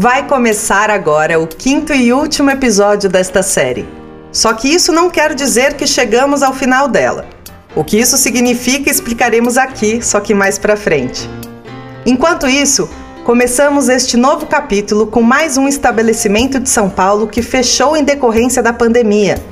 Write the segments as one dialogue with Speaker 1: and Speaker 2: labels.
Speaker 1: Vai começar agora o quinto e último episódio desta série. Só que isso não quer dizer que chegamos ao final dela. O que isso significa explicaremos aqui, só que mais para frente. Enquanto isso, começamos este novo capítulo com mais um estabelecimento de São Paulo que fechou em decorrência da pandemia.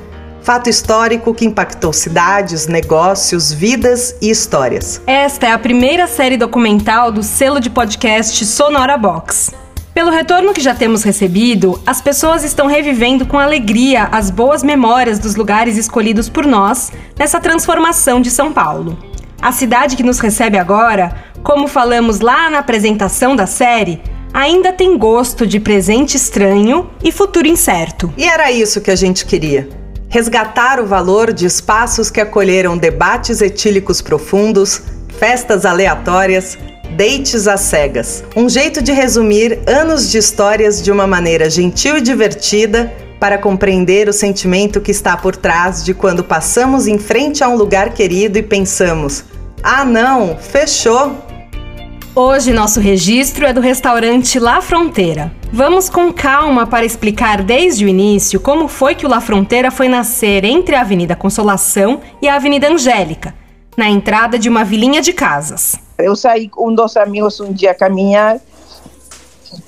Speaker 1: Fato histórico que impactou cidades, negócios, vidas e histórias.
Speaker 2: Esta é a primeira série documental do selo de podcast Sonora Box. Pelo retorno que já temos recebido, as pessoas estão revivendo com alegria as boas memórias dos lugares escolhidos por nós nessa transformação de São Paulo. A cidade que nos recebe agora, como falamos lá na apresentação da série, ainda tem gosto de presente estranho e futuro incerto.
Speaker 1: E era isso que a gente queria. Resgatar o valor de espaços que acolheram debates etílicos profundos, festas aleatórias, Dates às Cegas. Um jeito de resumir anos de histórias de uma maneira gentil e divertida para compreender o sentimento que está por trás de quando passamos em frente a um lugar querido e pensamos: ah, não, fechou!
Speaker 2: Hoje nosso registro é do restaurante La Fronteira. Vamos com calma para explicar desde o início como foi que o La Fronteira foi nascer entre a Avenida Consolação e a Avenida Angélica, na entrada de uma vilinha de casas.
Speaker 3: Eu saí com um dos amigos um dia a caminhar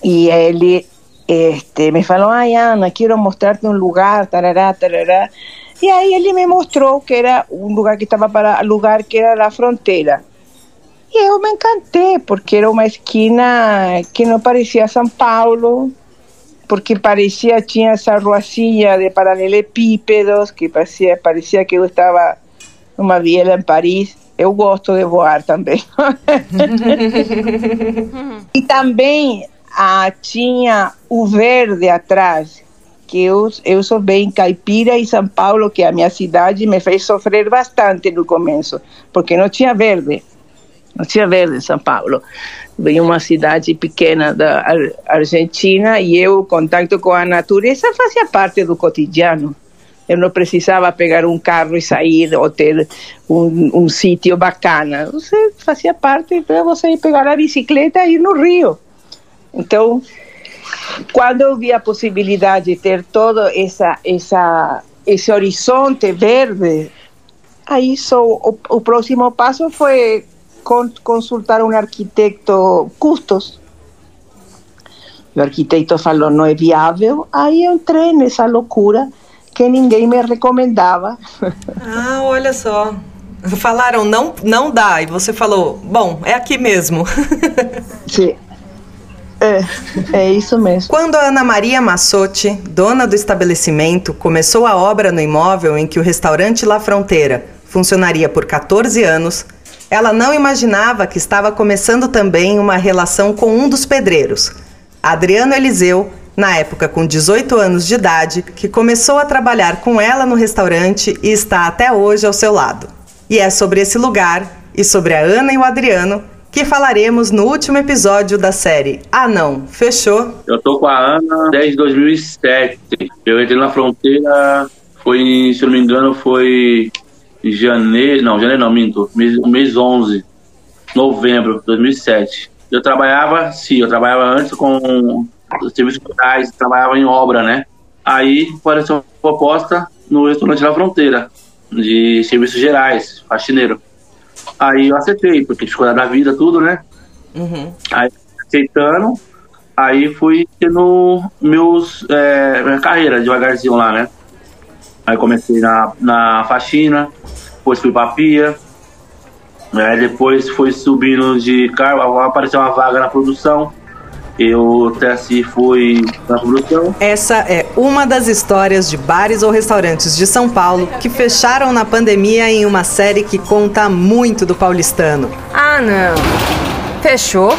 Speaker 3: e ele este, me falou, ai Ana, quero mostrar-te um lugar, tarará, tarará. E aí ele me mostrou que era um lugar que estava para alugar, que era a fronteira. E eu me encantei, porque era uma esquina que não parecia São Paulo, porque parecia, tinha essa ruacinha de paralelepípedos, que parecia, parecia que eu estava numa viela em Paris. Eu gosto de voar também. e também ah, tinha o verde atrás, que eu, eu sou bem caipira e São Paulo, que é a minha cidade, me fez sofrer bastante no começo, porque não tinha verde. Não tinha verde em São Paulo. Veio uma cidade pequena da Argentina e eu, contato com a natureza, fazia parte do cotidiano. Eu não precisava pegar um carro e sair ou ter um, um sítio bacana. Você fazia parte para você pegar a bicicleta e ir no rio. Então, quando eu vi a possibilidade de ter todo essa, essa, esse horizonte verde, aí só, o, o próximo passo foi consultar um arquiteto custos. O arquiteto falou, não é viável. Aí eu entrei nessa loucura que ninguém me recomendava.
Speaker 1: Ah, olha só. Falaram, não, não dá. E você falou, bom, é aqui mesmo.
Speaker 3: Sim. É, é isso mesmo.
Speaker 1: Quando a Ana Maria Massotti, dona do estabelecimento, começou a obra no imóvel em que o restaurante La Fronteira funcionaria por 14 anos, ela não imaginava que estava começando também uma relação com um dos pedreiros, Adriano Eliseu, na época com 18 anos de idade, que começou a trabalhar com ela no restaurante e está até hoje ao seu lado. E é sobre esse lugar e sobre a Ana e o Adriano que falaremos no último episódio da série Ah Não, Fechou?
Speaker 4: Eu tô com a Ana desde 2007. Eu entrei na fronteira, foi, se não me engano, foi janeiro, não, janeiro não, minto, mês, mês 11, novembro de 2007. Eu trabalhava, sim, eu trabalhava antes com serviços rurais, trabalhava em obra, né? Aí apareceu uma proposta no restaurante da fronteira, de serviços gerais, faxineiro. Aí eu aceitei, porque ficou da vida, tudo, né? Uhum. Aí aceitando, aí fui tendo meus, é, minha carreira devagarzinho lá, né? Aí comecei na, na faxina, depois fui pra pia, aí depois fui subindo de carro, apareceu uma vaga na produção, eu até assim fui na produção.
Speaker 1: Essa é uma das histórias de bares ou restaurantes de São Paulo que fecharam na pandemia em uma série que conta muito do paulistano.
Speaker 2: Ah, não. Fechou?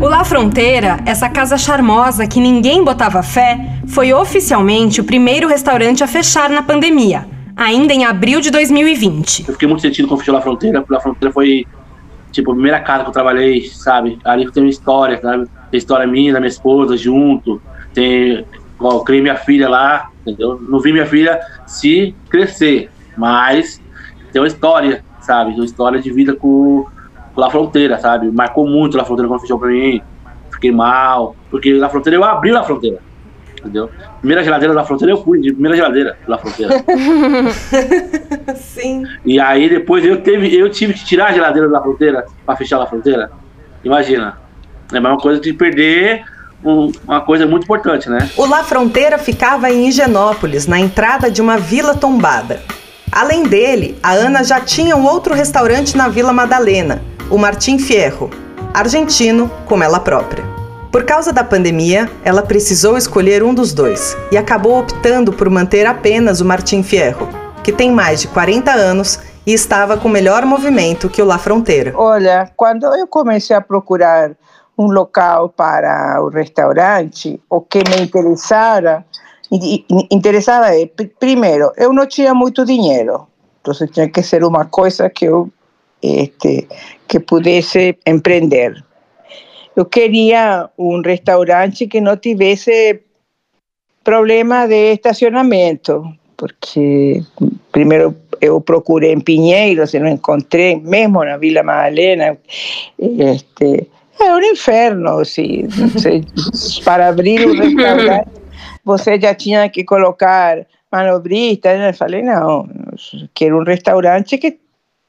Speaker 2: O La Fronteira, essa casa charmosa que ninguém botava fé, foi oficialmente o primeiro restaurante a fechar na pandemia, ainda em abril de 2020.
Speaker 4: Eu fiquei muito sentido com o Fechou La Fronteira, porque La Fronteira foi, tipo, a primeira casa que eu trabalhei, sabe? Ali tem uma história, sabe? Tem história minha, da minha esposa junto. Tem. Ó, criei minha filha lá, entendeu? Não vi minha filha se crescer, mas tem uma história, sabe? Uma história de vida com, com La Fronteira, sabe? Marcou muito La Fronteira quando fechou pra mim. fiquei mal, porque na fronteira eu abri a fronteira, entendeu? Primeira geladeira da fronteira eu fui, de primeira geladeira da fronteira.
Speaker 1: Sim.
Speaker 4: E aí depois eu, teve, eu tive que tirar a geladeira da fronteira para fechar a fronteira. Imagina. É a mesma coisa de perder um, uma coisa muito importante, né?
Speaker 1: O La Fronteira ficava em Higienópolis, na entrada de uma vila tombada. Além dele, a Ana já tinha um outro restaurante na Vila Madalena, o Martim Fierro, argentino como ela própria. Por causa da pandemia, ela precisou escolher um dos dois e acabou optando por manter apenas o Martim Fierro, que tem mais de 40 anos e estava com melhor movimento que o La Fronteira.
Speaker 3: Olha, quando eu comecei a procurar um local para o restaurante, o que me interessara, interessava é, primeiro, eu não tinha muito dinheiro, então tinha que ser uma coisa que eu este, que pudesse empreender. Eu queria um restaurante que não tivesse problema de estacionamento, porque primeiro eu procurei em Pinheiros e não encontrei, mesmo na Vila Madalena. Este, é um inferno, se, se, para abrir um restaurante você já tinha que colocar manobrista. Eu falei, não, quero um restaurante que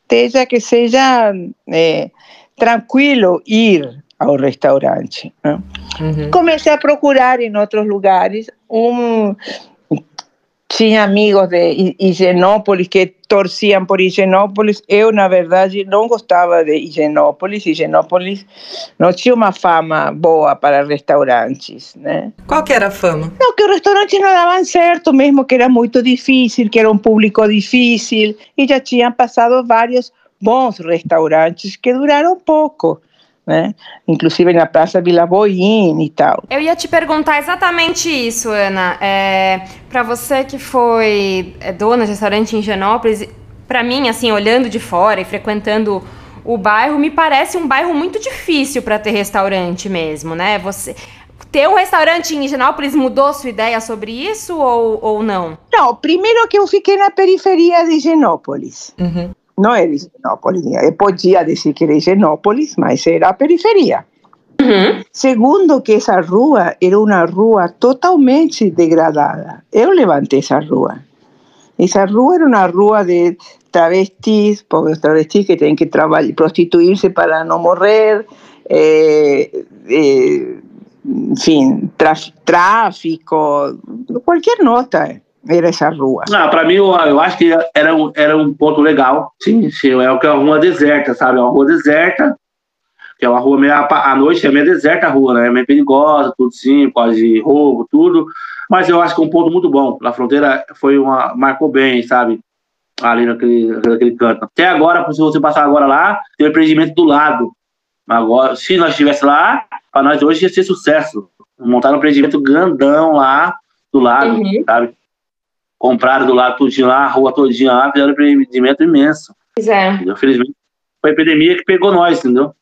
Speaker 3: esteja, que seja é, tranquilo ir ao restaurante. Uhum. Comecei a procurar em outros lugares um tinha amigos de Higienópolis que torciam por Higienópolis. Eu, na verdade, não gostava de Higienópolis. Higienópolis não tinha uma fama boa para restaurantes, né?
Speaker 1: Qual que era a fama?
Speaker 3: Não, que os restaurantes não davam certo, mesmo que era muito difícil, que era um público difícil. E já tinham passado vários bons restaurantes que duraram pouco né? Inclusive na Praça Vila Boim e tal.
Speaker 2: Eu ia te perguntar exatamente isso, Ana. É, para você que foi é, dona de restaurante em Genópolis, para mim, assim, olhando de fora e frequentando o bairro, me parece um bairro muito difícil para ter restaurante mesmo, né? Você ter um restaurante em Higienópolis mudou sua ideia sobre isso ou, ou não?
Speaker 3: Não, primeiro que eu fiquei na periferia de Higienópolis. Uhum não era Higienópolis. Eu podia dizer que era mas era a periferia. Uhum. Segundo, que essa rua era uma rua totalmente degradada. Eu levantei essa rua. Essa rua era uma rua de travestis, porque os travestis que têm que trabalhar, prostituir-se para não morrer, eh, eh, enfim, tráfico, qualquer nota ver essa rua?
Speaker 4: Ah, para mim, eu, eu, acho que era um, era um ponto legal. Sim, sim, é o que é uma rua deserta, sabe? É uma rua deserta, que é uma rua meio à noite é meio deserta a rua, né? É meio perigosa, tudo sim, quase roubo, tudo. Mas eu acho que é um ponto muito bom. A fronteira foi uma marcou bem, sabe? Ali naquele, naquele canto. Até agora, se você passar agora lá, tem um empreendimento do lado. Agora, se nós estivéssemos lá, para nós hoje ia ser sucesso. Montaram um empreendimento grandão lá do lado, uhum. sabe? Compraram do lado tudinho lá, a rua todinha lá, fizeram um empreendimento imenso.
Speaker 2: Pois é.
Speaker 4: Infelizmente, foi a epidemia que pegou nós, entendeu?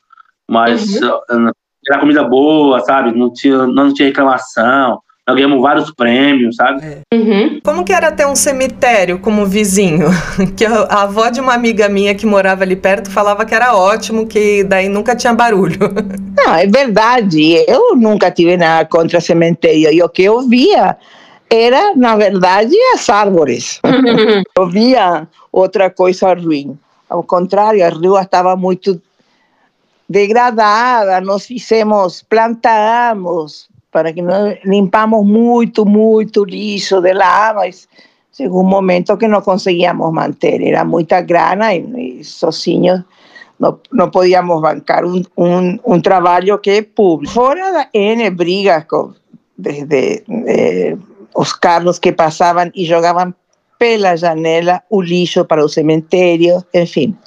Speaker 4: Mas uhum. era comida boa, sabe? Não tinha, não tinha reclamação. Nós ganhamos vários prêmios, sabe? É.
Speaker 1: Uhum. Como que era ter um cemitério como vizinho? Que a, avó de uma amiga minha que morava ali perto falava que era ótimo, que daí nunca tinha barulho.
Speaker 3: Não, é verdade. Eu nunca tive nada contra cemitério. E o que eu via era, na verdade, as árvores. Não via outra coisa ruim. Ao contrário, a rua estava muito degradada, nós fizemos, plantamos, para que nós limpamos muito, muito lixo de lá, mas chegou um momento que não conseguíamos manter, era muita grana e, e sozinhos não, não podíamos bancar um, um, um trabalho que é público. Fora da N brigas com, desde eh, os carros que passavam e jogavam pela janela o lixo para o cemitério, enfim.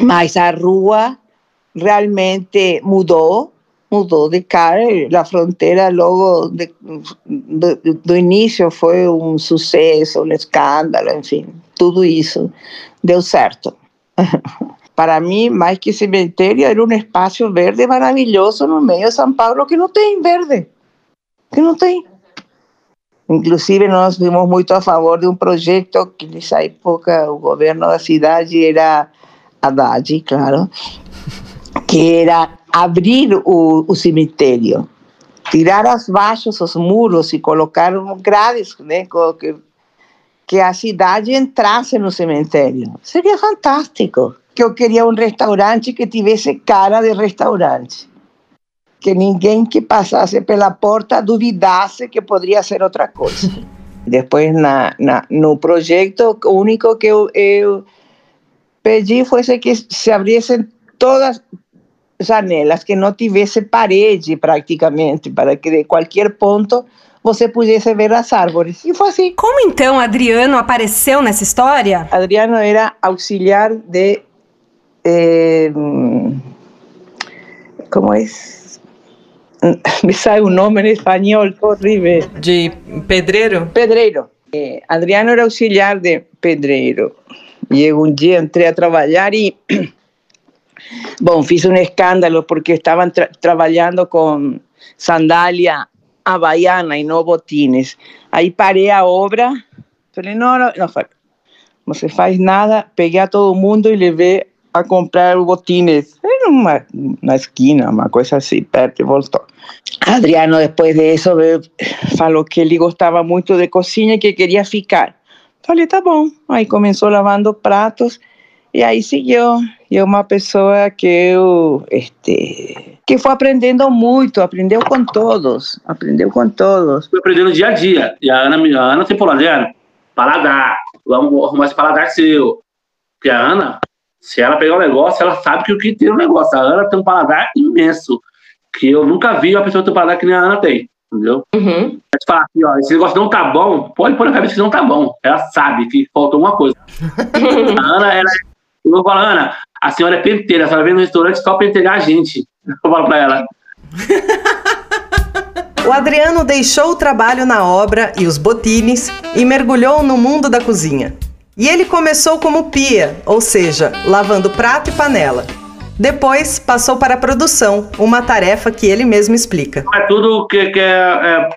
Speaker 3: Mas a rua realmente mudou, mudou de cara. A fronteira, logo de, do, do início, foi um sucesso, um escândalo, enfim, tudo isso deu certo. Para mim, mais que cemitério, era um espaço verde maravilhoso no meio de São Paulo que não tem verde. Que não tem. Inclusive, nós fomos muito a favor de um projeto que nessa época o governo da cidade era Haddad, claro, que era abrir o, o cemitério, tirar as baixas, os muros e colocar grades, né, que, que a cidade entrasse no cemitério. Seria fantástico. Que eu queria um restaurante que tivesse cara de restaurante. Que ninguém que passasse pela porta duvidasse que poderia ser outra coisa. Depois, na, na, no projeto, o único que eu, eu pedi foi que se abrissem todas janelas, que não tivesse parede praticamente, para que de qualquer ponto você pudesse ver as árvores. E foi assim.
Speaker 2: Como então Adriano apareceu nessa história?
Speaker 3: Adriano era auxiliar de. Eh, como é? Me sai um nome em espanhol horrível.
Speaker 1: De pedreiro?
Speaker 3: Pedreiro. Eh, Adriano era auxiliar de pedreiro. E um dia entrei a trabalhar e. Bom, fiz um escândalo porque estavam tra trabalhando com sandália havaiana e não botines. Aí parei a obra, falei, não, não, não, não se faz nada, peguei a todo mundo e levei a comprar botines. Era uma, na esquina, uma coisa assim, perto e voltou. Adriano, depois disso, falou que ele gostava muito de cozinha e que queria ficar. Falei, tá bom. Aí começou lavando pratos e aí seguiu. E uma pessoa que eu, este, que foi aprendendo muito, aprendeu com todos, aprendeu com todos.
Speaker 4: Foi aprendendo dia a dia. E a Ana, a Ana tem paladar, paladar. Vamos arrumar esse paladar seu. Porque a Ana, se ela pegar o um negócio, ela sabe que o que tem no negócio. A Ana tem um paladar imenso, que eu nunca vi uma pessoa ter um paladar que nem a Ana tem entendeu? Uhum. Mas falar aqui, ó, esse negócio não tá bom, pode pôr na cabeça que não tá bom. Ela sabe que faltou uma coisa. a Ana, ela, eu vou falar, Ana, a senhora é penteira, a senhora vem no restaurante só pentear a gente. Eu falo pra ela.
Speaker 1: O Adriano deixou o trabalho na obra e os botines e mergulhou no mundo da cozinha. E ele começou como pia, ou seja, lavando prato e panela. Depois passou para a produção, uma tarefa que ele mesmo explica.
Speaker 4: É tudo que, que é, é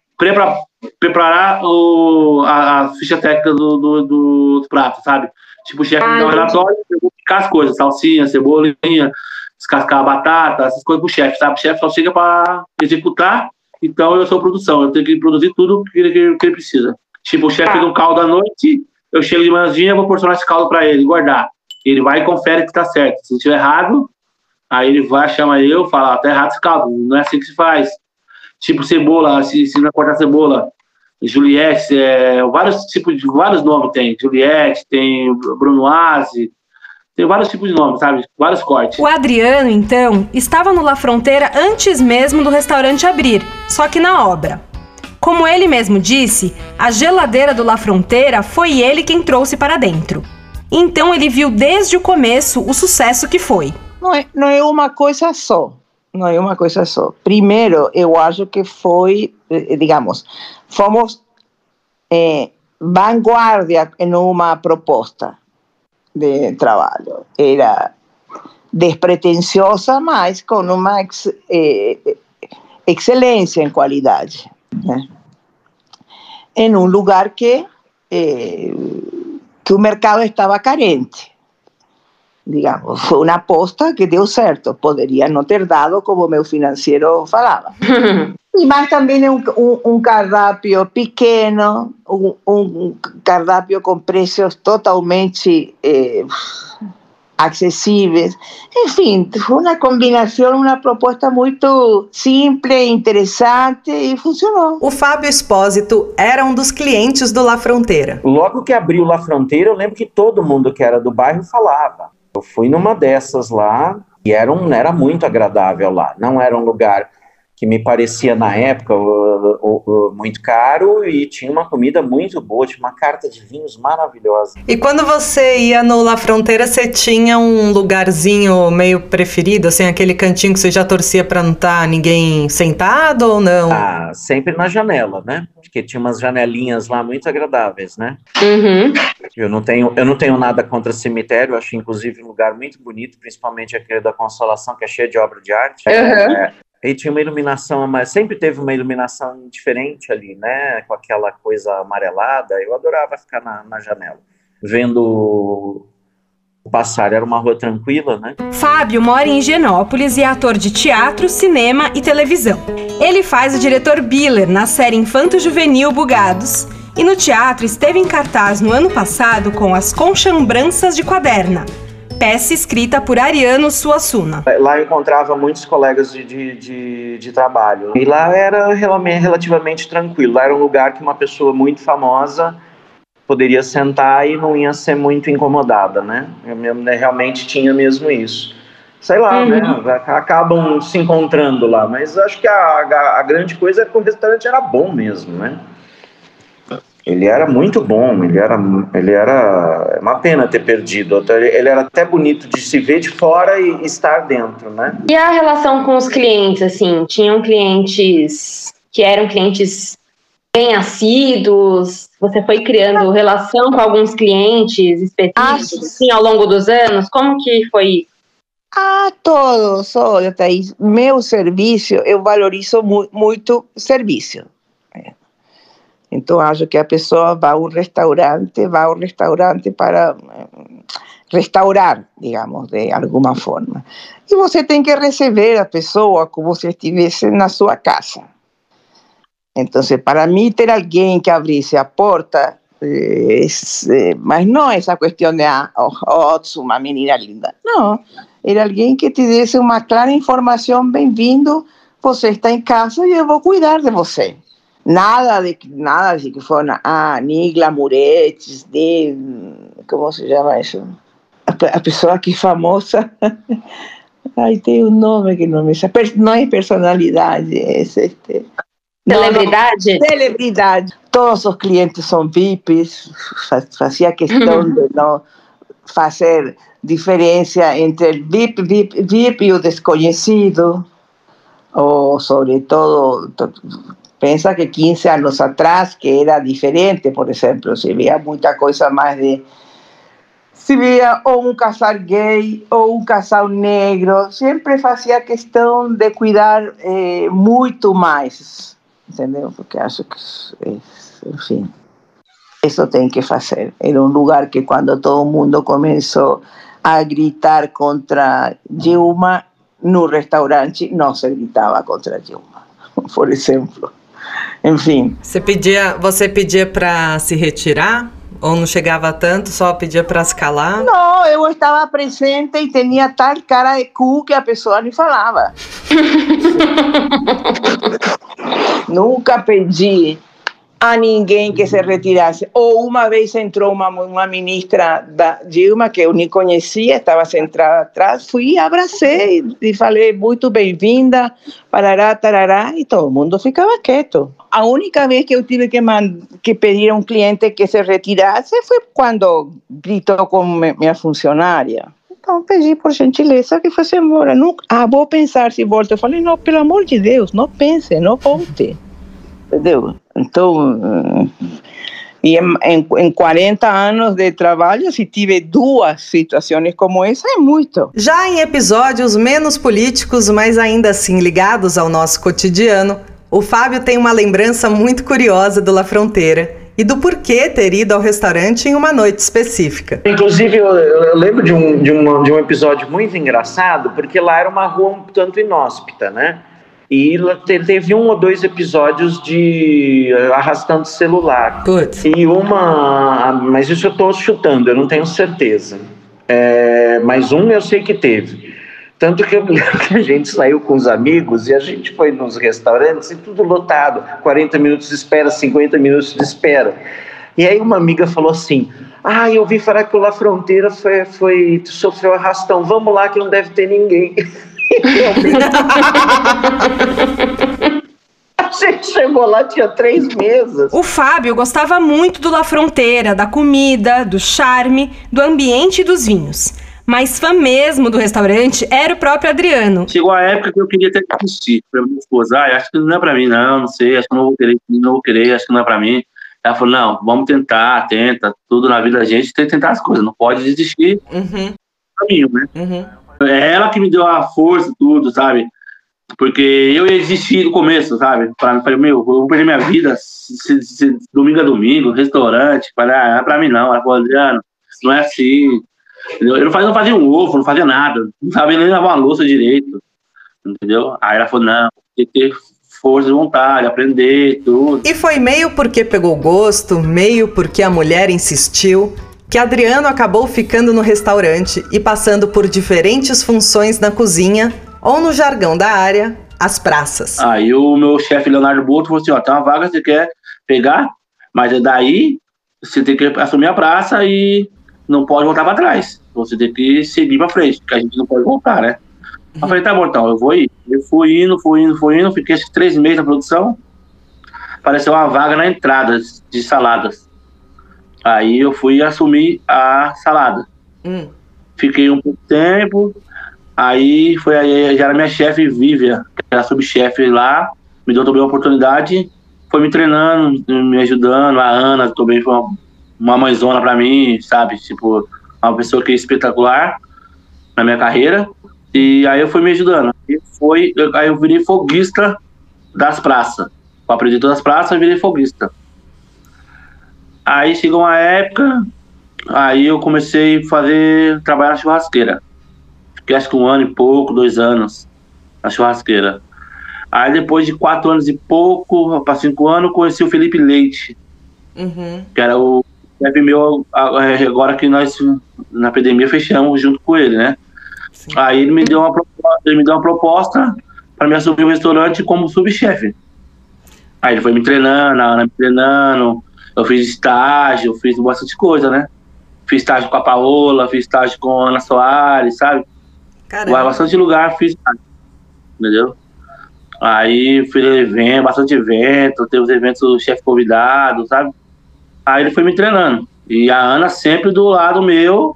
Speaker 4: preparar o, a, a, ficha técnica do, do, do prato, sabe? Tipo, o chefe ah, dá um relatório, eu vou picar as coisas, salsinha, cebolinha, descascar a batata, essas coisas pro chefe, sabe? O chefe só chega para executar, então eu sou produção, eu tenho que produzir tudo que ele, que ele precisa. Tipo, o chefe fez um caldo à noite, eu chego de manhãzinha, vou porcionar esse caldo para ele, guardar. Ele vai e confere que tá certo. Se estiver errado, Aí ele vai, chama eu, fala, tá errado esse caldo, não é assim que se faz. Tipo cebola, se, se não cortar cebola, Juliette, é, vários tipos de, vários nomes tem. Juliette, tem Brunoise, tem vários tipos de nomes, sabe? Vários cortes.
Speaker 2: O Adriano, então, estava no La Fronteira antes mesmo do restaurante abrir, só que na obra. Como ele mesmo disse, a geladeira do La Fronteira foi ele quem trouxe para dentro. Então ele viu desde o começo o sucesso que foi.
Speaker 3: Não é, não é uma coisa só. Não é uma coisa só. Primeiro, eu acho que foi, eh, digamos, fomos eh, vanguardia em uma proposta de trabalho. Era despretensiosa, mas com uma ex, eh, excelência em qualidade. Em um lugar que, eh, que o mercado estava carente digamos, foi uma aposta que deu certo. Poderia não ter dado, como meu financeiro falava. Mas também é um, um, um cardápio pequeno, um, um, cardápio com preços totalmente eh, acessíveis. Enfim, foi uma combinação, uma proposta muito simples, interessante e funcionou.
Speaker 1: O Fábio Espósito era um dos clientes do La Fronteira.
Speaker 5: Logo que abriu La Fronteira, eu lembro que todo mundo que era do bairro falava. Eu fui numa dessas lá e era, um, era muito agradável lá. Não era um lugar que me parecia na época uh, uh, uh, muito caro e tinha uma comida muito boa, tinha uma carta de vinhos maravilhosa.
Speaker 1: E quando você ia no La Fronteira, você tinha um lugarzinho meio preferido, assim, aquele cantinho que você já torcia para não estar tá ninguém sentado ou não?
Speaker 5: Ah, sempre na janela, né? Porque tinha umas janelinhas lá muito agradáveis, né?
Speaker 2: Uhum.
Speaker 5: Eu não tenho, eu não tenho nada contra cemitério, acho inclusive um lugar muito bonito, principalmente aquele da Consolação, que é cheio de obra de arte.
Speaker 2: Uhum.
Speaker 5: É, e tinha uma iluminação, sempre teve uma iluminação diferente ali, né? Com aquela coisa amarelada. Eu adorava ficar na, na janela, vendo Passar era uma rua tranquila, né?
Speaker 2: Fábio mora em Higienópolis e é ator de teatro, cinema e televisão. Ele faz o diretor Biller na série Infanto Juvenil Bugados e no teatro esteve em cartaz no ano passado com As Conchambranças de Quaderna, peça escrita por Ariano Suassuna.
Speaker 5: Lá eu encontrava muitos colegas de, de, de, de, trabalho. E lá era relativamente tranquilo. Lá era um lugar que uma pessoa muito famosa poderia sentar e não ia ser muito incomodada, né? Eu, né, realmente tinha mesmo isso. Sei lá, né? uhum. né? Acabam se encontrando lá. Mas acho que a, a, a grande coisa é que o restaurante era bom mesmo, né? Ele era muito bom, ele era, ele era é uma pena ter perdido. Ele era até bonito de se ver de fora e estar dentro, né?
Speaker 6: E a relação com os clientes, assim, tinham clientes que eram clientes bem assíduos? Você foi criando relação com alguns clientes específicos, assim, ao longo dos anos? Como que foi
Speaker 3: ah, todos, olha, Thaís, meu serviço, eu valorizo mu muito serviço. Então, acho que a pessoa vai ao restaurante, vai ao restaurante para eh, restaurar, digamos, de alguma forma. E você tem que receber a pessoa como se estivesse na sua casa. Então, para mim, ter alguém que abrisse a porta, é, mas não essa questão de, ah, oh, oh, uma menina linda. Não, era alguém que te desse uma clara informação, bem-vindo, você está em casa e eu vou cuidar de você. Nada de nada de que fueron, ah, ni glamuretes, de, ¿cómo se llama eso? A, pessoa que famosa, ay, tiene un nombre que no me no es personalidad, es este...
Speaker 6: Celebridade?
Speaker 3: No, celebridade. Todos os clientes são VIPs, fazia questão de não fazer diferença entre o VIP, VIP, VIP e o desconhecido, ou sobretudo Pensa que 15 años atrás, que era diferente, por ejemplo, se veía mucha cosa más de... Se veía o un casal gay o un casal negro, siempre hacía cuestión de cuidar eh, mucho más, entendeu? Porque acho que, es, en fin, eso tiene que hacer. Era un lugar que cuando todo el mundo comenzó a gritar contra Dilma, no restaurante no se gritaba contra Dilma, por ejemplo. Enfim.
Speaker 1: Você pedia, você pedia para se retirar? Ou não chegava tanto, só pedia para se calar?
Speaker 3: Não, eu estava presente e tinha tal cara de cu que a pessoa nem falava. Nunca pedi a ninguém que se retirasse. Ou uma vez entrou uma, uma ministra da Dilma, que eu nem conhecia, estava sentada atrás, fui, abracei e falei, muito bem-vinda, parará, tarará, e todo mundo ficava quieto. A única vez que eu tive que, que pedir a um cliente que se retirasse foi quando gritou com minha funcionária. Então, pedi por gentileza que fosse embora. Não, ah, vou pensar se volta. Eu falei, não, pelo amor de Deus, não pense, não volte entendeu? Então, e em, em, em 40 anos de trabalho, se tive duas situações como essa, é muito.
Speaker 1: Já em episódios menos políticos, mas ainda assim ligados ao nosso cotidiano, o Fábio tem uma lembrança muito curiosa do La Fronteira e do porquê ter ido ao restaurante em uma noite específica.
Speaker 5: Inclusive, eu, eu lembro de um, de, um, de um episódio muito engraçado, porque lá era uma rua um tanto inóspita, né? E teve um ou dois episódios de eh, arrastando celular.
Speaker 1: Putz.
Speaker 5: E uma. Mas isso eu estou chutando, eu não tenho certeza. É, mas um eu sei que teve. Tanto que eu me lembro que a gente saiu com os amigos e a gente foi nos restaurantes e tudo lotado 40 minutos de espera, 50 minutos de espera. E aí uma amiga falou assim: Ah, eu ouvi falar que o La Fronteira foi, foi, sofreu arrastão, vamos lá que não deve ter ninguém. A gente chegou lá, tinha três mesas.
Speaker 2: O Fábio gostava muito do La Fronteira, da comida, do charme, do ambiente e dos vinhos. Mas fã mesmo do restaurante era o próprio Adriano.
Speaker 4: Chegou a época que eu queria ter que assistir. Pra minha esposa, ah, acho que não é pra mim, não, não sei, acho que não vou querer, não vou querer, acho que não é pra mim. Ela falou, não, vamos tentar, tenta, tudo na vida da gente tem que tentar as coisas, não pode desistir
Speaker 1: uhum.
Speaker 4: do caminho, né?
Speaker 1: Uhum.
Speaker 4: É ela que me deu a força, tudo, sabe? Porque eu existi no começo, sabe? Falei, meu, eu vou perder minha vida se, se, domingo a domingo, restaurante. Falei, ah, pra mim não. Ela falou, Adriano, não é assim. Entendeu? Eu não fazia, não fazia um ovo, não fazia nada. Não sabia nem lavar uma louça direito. Entendeu? Aí ela falou, não, tem que ter força de vontade, aprender, tudo.
Speaker 1: E foi meio porque pegou gosto, meio porque a mulher insistiu, que Adriano acabou ficando no restaurante e passando por diferentes funções na cozinha ou no jargão da área, as praças.
Speaker 4: Aí o meu chefe Leonardo Boto falou assim: ó, tem uma vaga, você quer pegar, mas é daí você tem que assumir a praça e não pode voltar para trás. Você tem que seguir para frente, porque a gente não pode voltar, né? Uhum. Eu falei, tá bom, então, eu vou ir. Eu fui indo, fui indo, fui indo, fiquei três meses na produção. Apareceu uma vaga na entrada de saladas. Aí eu fui assumir a salada. Hum. Fiquei um pouco tempo, aí foi aí, já era minha chefe, Vívia, que era subchefe lá, me deu também a oportunidade, foi me treinando, me ajudando, a Ana também foi uma, uma mãezona para mim, sabe? Tipo, uma pessoa que é espetacular na minha carreira. E aí eu fui me ajudando. E foi, aí eu virei foguista das praças. Eu aprendi todas as praças e virei foguista. Aí chegou uma época, aí eu comecei a fazer, trabalhar na churrasqueira. Fiquei acho que um ano e pouco, dois anos na churrasqueira. Aí depois de quatro anos e pouco, para cinco anos, conheci o Felipe Leite, uhum. que era o chefe meu, agora que nós na pandemia fechamos junto com ele, né? Sim. Aí ele me deu uma proposta, ele me deu uma proposta para me assumir o restaurante como subchefe. Aí ele foi me treinando, a Ana me treinando, eu fiz estágio, fiz bastante coisa, né? Fiz estágio com a Paola, fiz estágio com a Ana Soares, sabe? Caramba. Bastante lugar fiz estágio, entendeu? Aí fiz evento, bastante evento, teve os eventos do chefe convidado, sabe? Aí ele foi me treinando. E a Ana sempre do lado meu,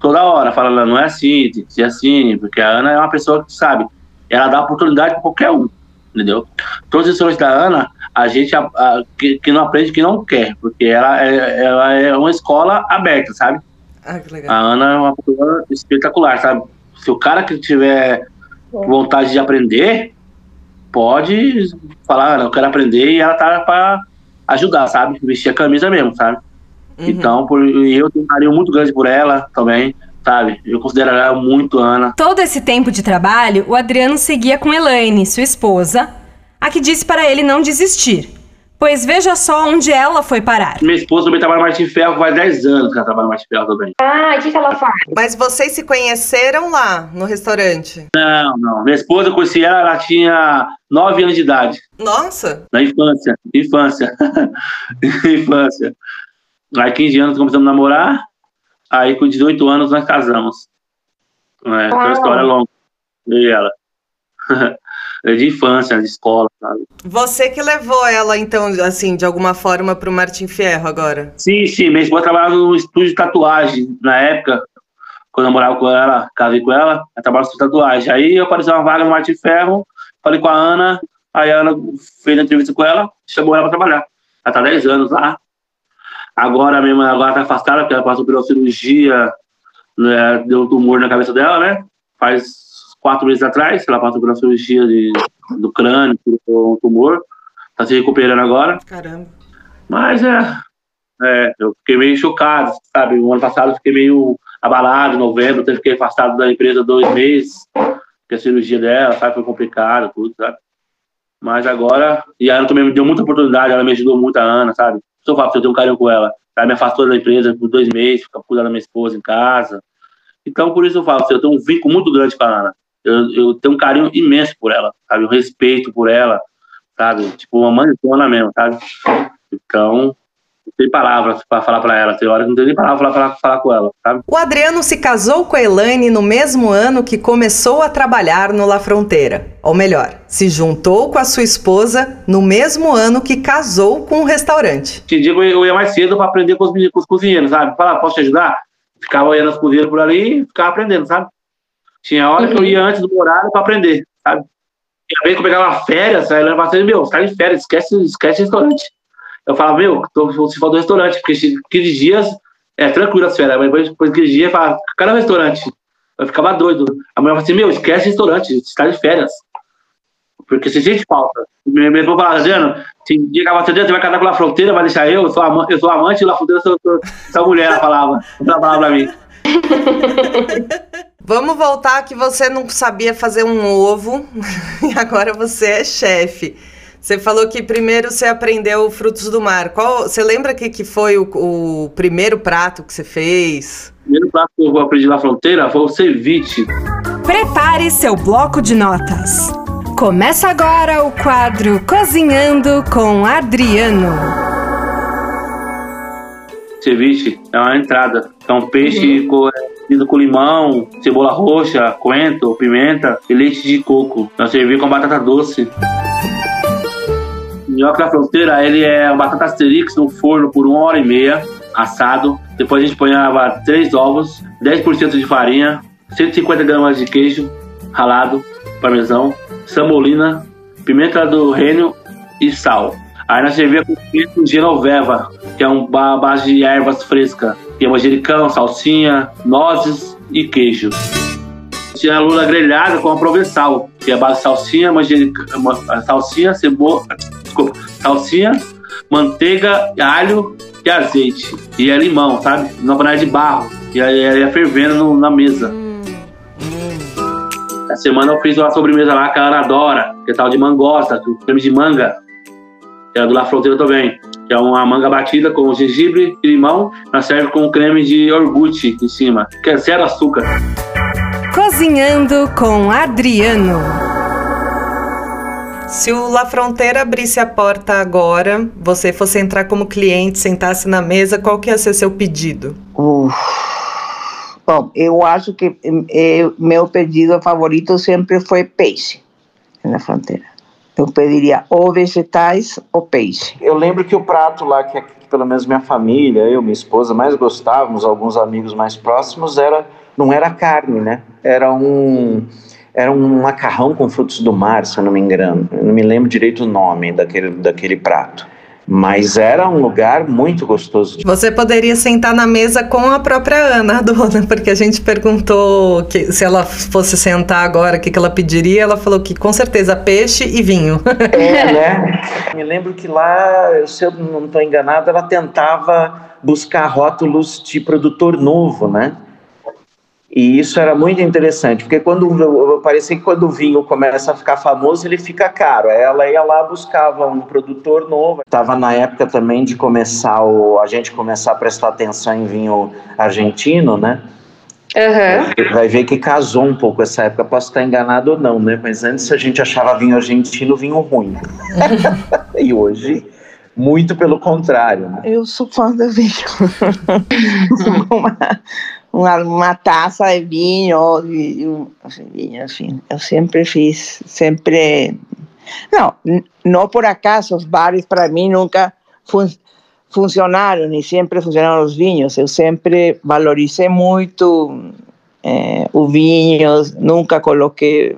Speaker 4: toda hora, falando, não é assim, tem que ser assim, porque a Ana é uma pessoa que sabe, ela dá oportunidade para qualquer um, entendeu? Todos os lições da Ana, a gente a, a, que, que, não aprende que não quer, porque ela é, ela é uma escola aberta, sabe? Ah, que legal. A Ana é uma pessoa espetacular, sabe? Se o cara que tiver vontade de aprender, pode falar, eu quero aprender e ela tá para ajudar, sabe? Vestir a camisa mesmo, sabe? Uhum. Então, por, eu tenho um carinho muito grande por ela também, sabe? Eu considero ela muito Ana.
Speaker 2: Todo esse tempo de trabalho, o Adriano seguia com Elaine, sua esposa, a que disse para ele não desistir. Pois veja só onde ela foi parar.
Speaker 4: Minha esposa também trabalha no Martin Ferro faz 10 anos que ela trabalha no Martin Ferro também.
Speaker 6: Ah, o que, que ela faz?
Speaker 1: Mas vocês se conheceram lá, no restaurante?
Speaker 4: Não, não. Minha esposa, eu conheci ela, ela tinha 9 anos de idade.
Speaker 1: Nossa!
Speaker 4: Na infância, infância. infância. Aí 15 anos começamos a namorar, aí com 18 anos nós casamos. É, foi uma história longa. Eu e ela. De infância, de escola, sabe?
Speaker 1: Você que levou ela, então, assim, de alguma forma para o Martin Ferro agora?
Speaker 4: Sim, sim. Minha esposa trabalhava no estúdio de tatuagem na época, quando eu morava com ela, casei com ela, ela trabalhava no estúdio de tatuagem. Aí apareceu uma vaga no Martin Ferro, falei com a Ana, aí a Ana fez a entrevista com ela, chamou ela para trabalhar. Ela tá 10 anos lá. Agora mesmo, agora tá afastada, porque ela passou por uma cirurgia, né, deu um tumor na cabeça dela, né? Faz quatro meses atrás, ela passou por uma cirurgia de, do crânio, um tumor, está se recuperando agora.
Speaker 1: Caramba.
Speaker 4: Mas é, é, eu fiquei meio chocado, sabe? O ano passado eu fiquei meio abalado, em novembro, eu fiquei afastado da empresa dois meses, porque a cirurgia dela, sabe, foi complicada, tudo, sabe? Mas agora, e a Ana também me deu muita oportunidade, ela me ajudou muito, a Ana, sabe? Se eu falo, eu tenho um carinho com ela, ela me afastou da empresa por dois meses, fica cuidando da minha esposa em casa. Então, por isso eu falo, eu tenho um vínculo muito grande com a Ana eu, eu tenho um carinho imenso por ela, sabe? Um respeito por ela, sabe? Tipo, uma mãezona mesmo, sabe? Então, não tem palavras para falar para ela. Tem hora que não tem nem palavras para falar, falar com ela, sabe?
Speaker 1: O Adriano se casou com a Elaine no mesmo ano que começou a trabalhar no La Fronteira. Ou melhor, se juntou com a sua esposa no mesmo ano que casou com o restaurante.
Speaker 4: Te digo, eu ia mais cedo para aprender com os, com os cozinheiros, sabe? Falar, posso te ajudar? Ficava olhando as cozinheiras por ali e ficava aprendendo, sabe? Tinha hora uhum. que eu ia antes do horário para aprender, sabe? E a vez que eu pegava férias, aí ela falava meu, você tá em férias, esquece, esquece restaurante. Eu falava, meu, tô, se for do restaurante, porque 15 dias é tranquilo as férias, mas depois, depois de 15 dias, eu falava, cadê o restaurante? Eu ficava doido. A mulher falava assim, meu, esquece restaurante, você tá de férias. Porque você sente falta. Meu irmão falava, Adriano, se dia que a você vai casar com a fronteira, vai deixar eu, eu sou, amante, eu sou amante da fronteira, sou, sou, sou mulher, ela falava, ela falava pra mim.
Speaker 1: Vamos voltar que você não sabia fazer um ovo e agora você é chefe. Você falou que primeiro você aprendeu frutos do mar. Qual, você lembra que, que foi o, o primeiro prato que você fez?
Speaker 4: O primeiro prato que eu aprendi na fronteira foi o ceviche.
Speaker 2: Prepare seu bloco de notas. Começa agora o quadro Cozinhando com Adriano.
Speaker 4: Ceviche é uma entrada. É um peixe uhum. com, com limão, cebola roxa, coentro, pimenta e leite de coco. Nós servimos com batata doce nhoque na fronteira, ele é uma batata asterix no forno por uma hora e meia, assado. Depois a gente põe três ovos, 10% de farinha, 150 gramas de queijo ralado, parmesão, samolina, pimenta do reino e sal. Aí nós servia com pimenta genoveva, que é uma base de ervas frescas. Tem manjericão, salsinha, nozes e queijo. Tinha a lula grelhada com a provençal, que é a base de salsinha, manjericão, salsinha, cebola, desculpa, salsinha, manteiga, alho e azeite. E é limão, sabe? Numa panela de barro. E aí ia fervendo no, na mesa. Hum. semana eu fiz uma sobremesa lá que a Ana adora, que é tal de mangosta, creme de manga. Que é do La Fronteira também. Que é uma manga batida com gengibre e limão. Ela serve com creme de iogurte em cima, que é zero açúcar.
Speaker 2: Cozinhando com Adriano.
Speaker 1: Se o La Fronteira abrisse a porta agora, você fosse entrar como cliente, sentasse na mesa, qual que ia ser seu pedido?
Speaker 3: Uf. Bom, eu acho que eu, meu pedido favorito sempre foi peixe na fronteira. Eu pediria ou vegetais ou peixe.
Speaker 5: Eu lembro que o prato lá que, pelo menos minha família, eu, minha esposa, mais gostávamos, alguns amigos mais próximos, era não era carne, né? Era um era um macarrão com frutos do mar, se eu não me engano. Eu não me lembro direito o nome daquele, daquele prato. Mas era um lugar muito gostoso.
Speaker 1: Você poderia sentar na mesa com a própria Ana, a dona, porque a gente perguntou que se ela fosse sentar agora, o que, que ela pediria. Ela falou que com certeza peixe e vinho.
Speaker 5: É, né? Me lembro que lá, se eu não estou enganado, ela tentava buscar rótulos de produtor novo, né? E isso era muito interessante, porque quando parecia que quando o vinho começa a ficar famoso, ele fica caro. Ela ia lá buscava um produtor novo. Estava na época também de começar o, a gente começar a prestar atenção em vinho argentino, né?
Speaker 6: Uhum.
Speaker 5: Vai ver que casou um pouco essa época. Posso estar enganado ou não, né? Mas antes a gente achava vinho argentino vinho ruim. e hoje muito pelo contrário. Né?
Speaker 3: Eu sou fã do vinho. uma, uma taça de vinho, de, vinho, enfim, eu sempre fiz, sempre... Não, não por acaso, os bares para mim nunca fun, funcionaram e sempre funcionaram os vinhos. Eu sempre valorizei muito eh, o vinho, nunca coloquei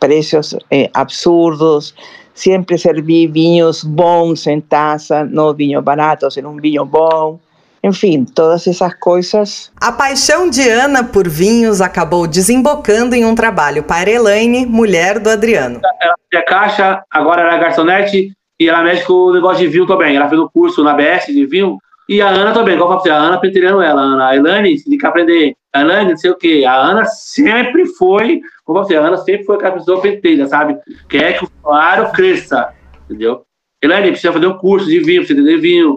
Speaker 3: preços eh, absurdos, sempre servi vinhos bons em taça, não vinhos baratos, em um vinho bom. Enfim, todas essas coisas.
Speaker 1: A paixão de Ana por vinhos acabou desembocando em um trabalho para Elaine, mulher do Adriano.
Speaker 4: Ela é caixa, agora ela é garçonete e ela mexe com o negócio de vinho também. Ela fez o um curso na BS de vinho. E a Ana também, igual eu falei, a Ana pentelhando ela. Ana, a Elaine, se tem que aprender. A Elaine, não sei o quê. A Ana sempre foi, como você, a Ana sempre foi aquela pessoa pentelha, sabe? Quer que o claro cresça, entendeu? Elaine, precisa fazer um curso de vinho, precisa entender vinho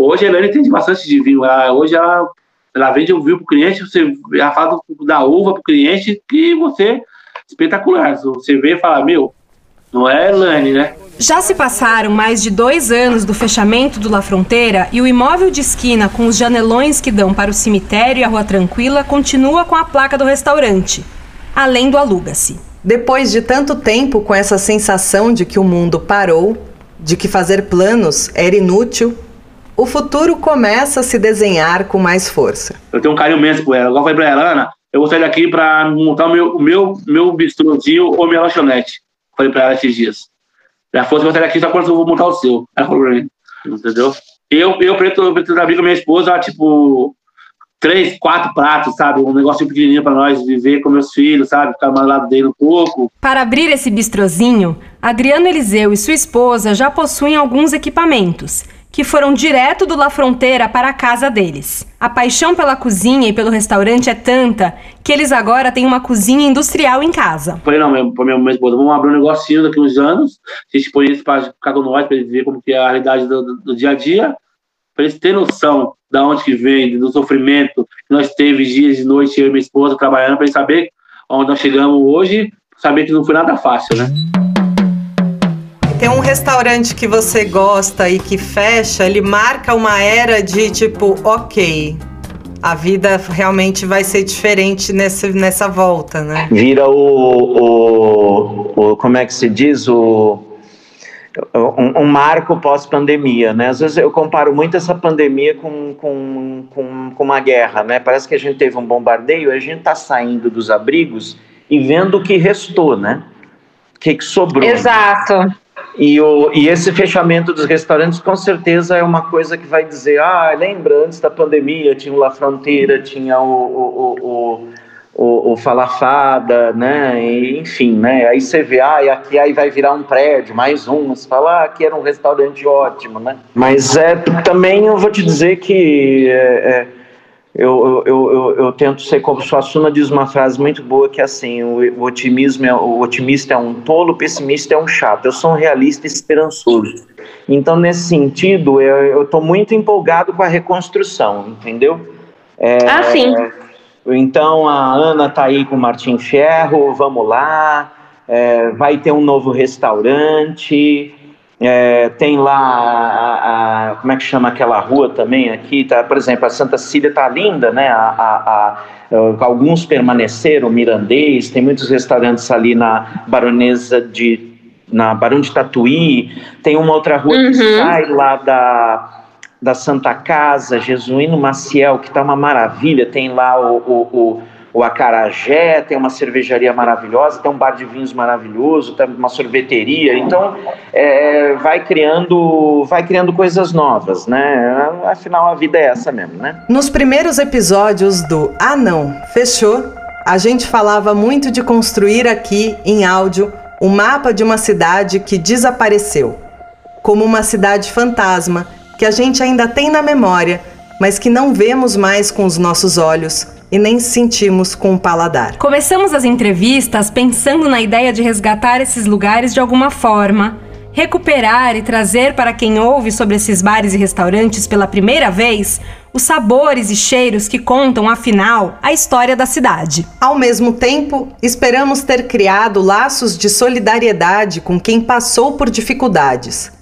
Speaker 4: Hoje a Helena entende bastante de vinho. Ela, hoje ela, ela vende um vinho para o cliente, você, ela fala da uva para o cliente e você, espetacular. Você vê e fala, meu, não é Elane, né?
Speaker 2: Já se passaram mais de dois anos do fechamento do La Fronteira e o imóvel de esquina com os janelões que dão para o cemitério e a Rua Tranquila continua com a placa do restaurante, além do aluga-se.
Speaker 1: Depois de tanto tempo com essa sensação de que o mundo parou, de que fazer planos era inútil, o futuro começa a se desenhar com mais força.
Speaker 4: Eu tenho um carinho imenso por ela. Eu falei pra ela, Ana, eu vou sair daqui para montar o meu, meu, meu bistrozinho ou minha lanchonete. Falei pra ela esses dias. Falou, você vai sair daqui só quando eu vou montar o seu. Ela falou pra mim, entendeu? Eu, eu pretendo, pretendo abrir com minha esposa, tipo, três, quatro pratos, sabe? Um negócio pequenininho para nós viver com meus filhos, sabe? Ficar mais lado dele um pouco.
Speaker 2: Para abrir esse bistrozinho, Adriano Eliseu e sua esposa já possuem alguns equipamentos que foram direto do La Fronteira para a casa deles. A paixão pela cozinha e pelo restaurante é tanta que eles agora têm uma cozinha industrial em casa.
Speaker 4: Falei, não, para minha esposa, vamos abrir um negocinho daqui uns anos, a gente põe isso para cada um nós, para eles ver como que é a realidade do, do, do dia a dia, para eles terem noção da onde que vem, do sofrimento que nós teve dias e noites, eu e minha esposa trabalhando, para eles saber onde nós chegamos hoje, saber que não foi nada fácil, né?
Speaker 1: Tem um restaurante que você gosta e que fecha, ele marca uma era de tipo, ok, a vida realmente vai ser diferente nessa, nessa volta, né?
Speaker 5: Vira o, o, o como é que se diz? O, um, um marco pós-pandemia, né? Às vezes eu comparo muito essa pandemia com, com, com, com uma guerra, né? Parece que a gente teve um bombardeio, a gente está saindo dos abrigos e vendo o que restou, né? O que, que sobrou.
Speaker 6: Exato.
Speaker 5: E, o, e esse fechamento dos restaurantes com certeza é uma coisa que vai dizer, ah, lembra, antes da pandemia tinha o La Fronteira, tinha o, o, o, o, o Falafada, né, e, enfim, né, aí você vê, ah, e aqui aí vai virar um prédio, mais um, você fala, ah, aqui era um restaurante ótimo, né, mas é, também eu vou te dizer que é, é, eu, eu, eu, eu, tento ser como Suassuna diz uma frase muito boa que é assim, o, o, otimismo é, o otimista é um tolo, o pessimista é um chato. Eu sou um realista esperançoso. Então, nesse sentido, eu estou muito empolgado com a reconstrução, entendeu?
Speaker 6: É, ah, sim.
Speaker 5: Então, a Ana está aí com o Martim Ferro, vamos lá, é, vai ter um novo restaurante, é, tem lá a, a, como é que chama aquela rua também aqui, tá, por exemplo, a Santa Cília tá linda, né? A, alguns permaneceram, Mirandês, tem muitos restaurantes ali na Baronesa de na Barão de Tatuí, tem uma outra rua uhum. que sai lá da, da Santa Casa, Jesuíno Maciel, que tá uma maravilha, tem lá o, o, o o Acarajé, tem uma cervejaria maravilhosa, tem um bar de vinhos maravilhoso, tem uma sorveteria. Então, é, vai criando, vai criando coisas novas, né? Afinal, a vida é essa mesmo, né?
Speaker 1: Nos primeiros episódios do Ah Não, Fechou, a gente falava muito de construir aqui em áudio um mapa de uma cidade que desapareceu, como uma cidade fantasma que a gente ainda tem na memória, mas que não vemos mais com os nossos olhos e nem sentimos com o paladar.
Speaker 2: Começamos as entrevistas pensando na ideia de resgatar esses lugares de alguma forma, recuperar e trazer para quem ouve sobre esses bares e restaurantes pela primeira vez os sabores e cheiros que contam, afinal, a história da cidade.
Speaker 1: Ao mesmo tempo, esperamos ter criado laços de solidariedade com quem passou por dificuldades.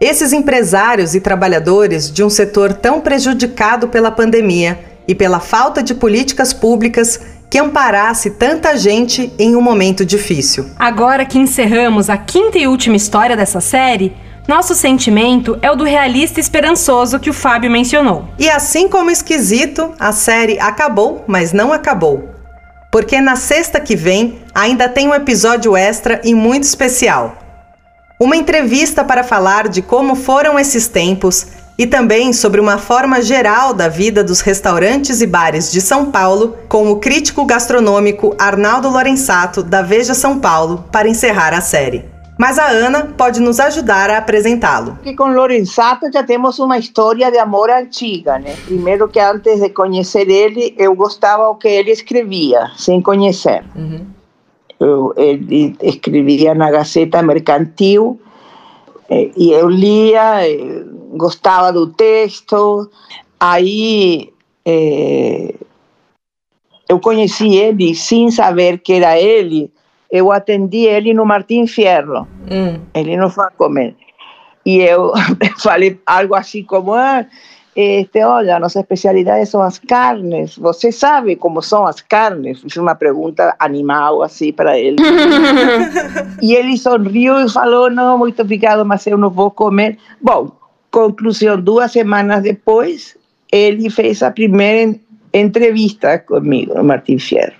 Speaker 1: Esses empresários e trabalhadores de um setor tão prejudicado pela pandemia e pela falta de políticas públicas que amparasse tanta gente em um momento difícil.
Speaker 2: Agora que encerramos a quinta e última história dessa série, nosso sentimento é o do realista esperançoso que o Fábio mencionou.
Speaker 1: E assim como esquisito, a série acabou, mas não acabou. Porque na sexta que vem ainda tem um episódio extra e muito especial. Uma entrevista para falar de como foram esses tempos e também sobre uma forma geral da vida dos restaurantes e bares de São Paulo, com o crítico gastronômico Arnaldo Lorenzato, da Veja São Paulo, para encerrar a série. Mas a Ana pode nos ajudar a apresentá-lo.
Speaker 3: Que com Lorenzato já temos uma história de amor antiga, né? Primeiro que antes de conhecer ele, eu gostava o que ele escrevia, sem conhecer. Uhum. Eu, ele escrevia na Gazeta Mercantil eh, e eu lia, eh, gostava do texto. Aí é, eu conheci ele sem saber que era ele. Eu atendi ele no Martim Fierro. Hum. Ele não foi comer. E eu falei algo assim como: ah, este, olha, nossa especialidade são as carnes. Você sabe como são as carnes? Fiz uma pergunta animal assim para ele. e ele sorriu e falou: não, muito obrigado, mas eu não vou comer. Bom, Conclusão, duas semanas depois, ele fez a primeira entrevista comigo, no Martin Fierro.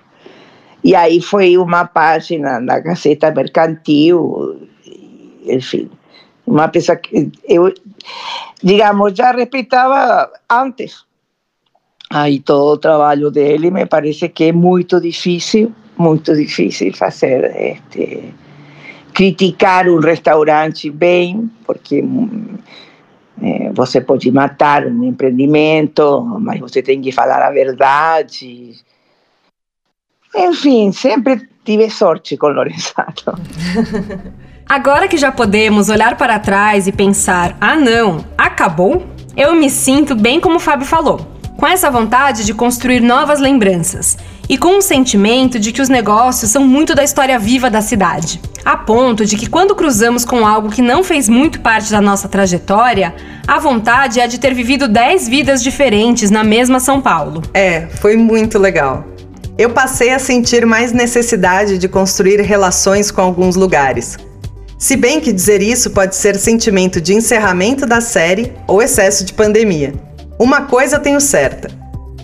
Speaker 3: E aí foi uma página na Gazeta Mercantil, enfim, uma pessoa que eu, digamos, já respeitava antes. Aí todo o trabalho dele me parece que é muito difícil, muito difícil fazer este, criticar um restaurante bem, porque É, você pode matar um empreendimento, mas você tem que falar a verdade. Enfim, sempre tive sorte com Lorenzato.
Speaker 2: Agora que já podemos olhar para trás e pensar: ah, não, acabou? Eu me sinto bem como o Fábio falou, com essa vontade de construir novas lembranças e com um sentimento de que os negócios são muito da história viva da cidade, a ponto de que quando cruzamos com algo que não fez muito parte da nossa trajetória, a vontade é de ter vivido 10 vidas diferentes na mesma São Paulo.
Speaker 1: É, foi muito legal. Eu passei a sentir mais necessidade de construir relações com alguns lugares. Se bem que dizer isso pode ser sentimento de encerramento da série ou excesso de pandemia. Uma coisa tenho certa: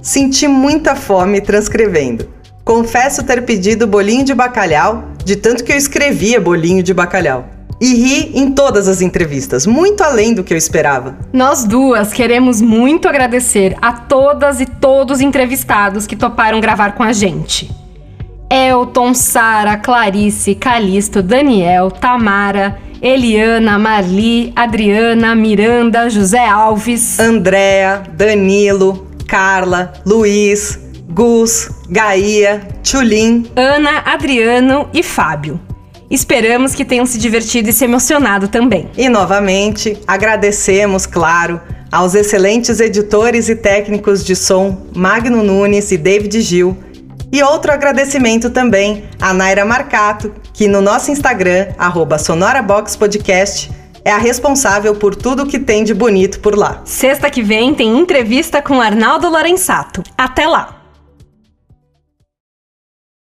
Speaker 1: Senti muita fome transcrevendo. Confesso ter pedido bolinho de bacalhau, de tanto que eu escrevia bolinho de bacalhau. E ri em todas as entrevistas, muito além do que eu esperava.
Speaker 2: Nós duas queremos muito agradecer a todas e todos os entrevistados que toparam gravar com a gente. Elton, Sara, Clarice, Calisto, Daniel, Tamara, Eliana, Marli, Adriana, Miranda, José Alves,
Speaker 1: Andréa, Danilo, Carla, Luiz, Gus, Gaia, Tchulin,
Speaker 2: Ana, Adriano e Fábio. Esperamos que tenham se divertido e se emocionado também.
Speaker 1: E novamente, agradecemos, claro, aos excelentes editores e técnicos de som Magno Nunes e David Gil. E outro agradecimento também a Naira Marcato, que no nosso Instagram, SonoraBoxPodcast, é a responsável por tudo que tem de bonito por lá.
Speaker 2: Sexta que vem tem entrevista com Arnaldo Lorenzato. Até lá!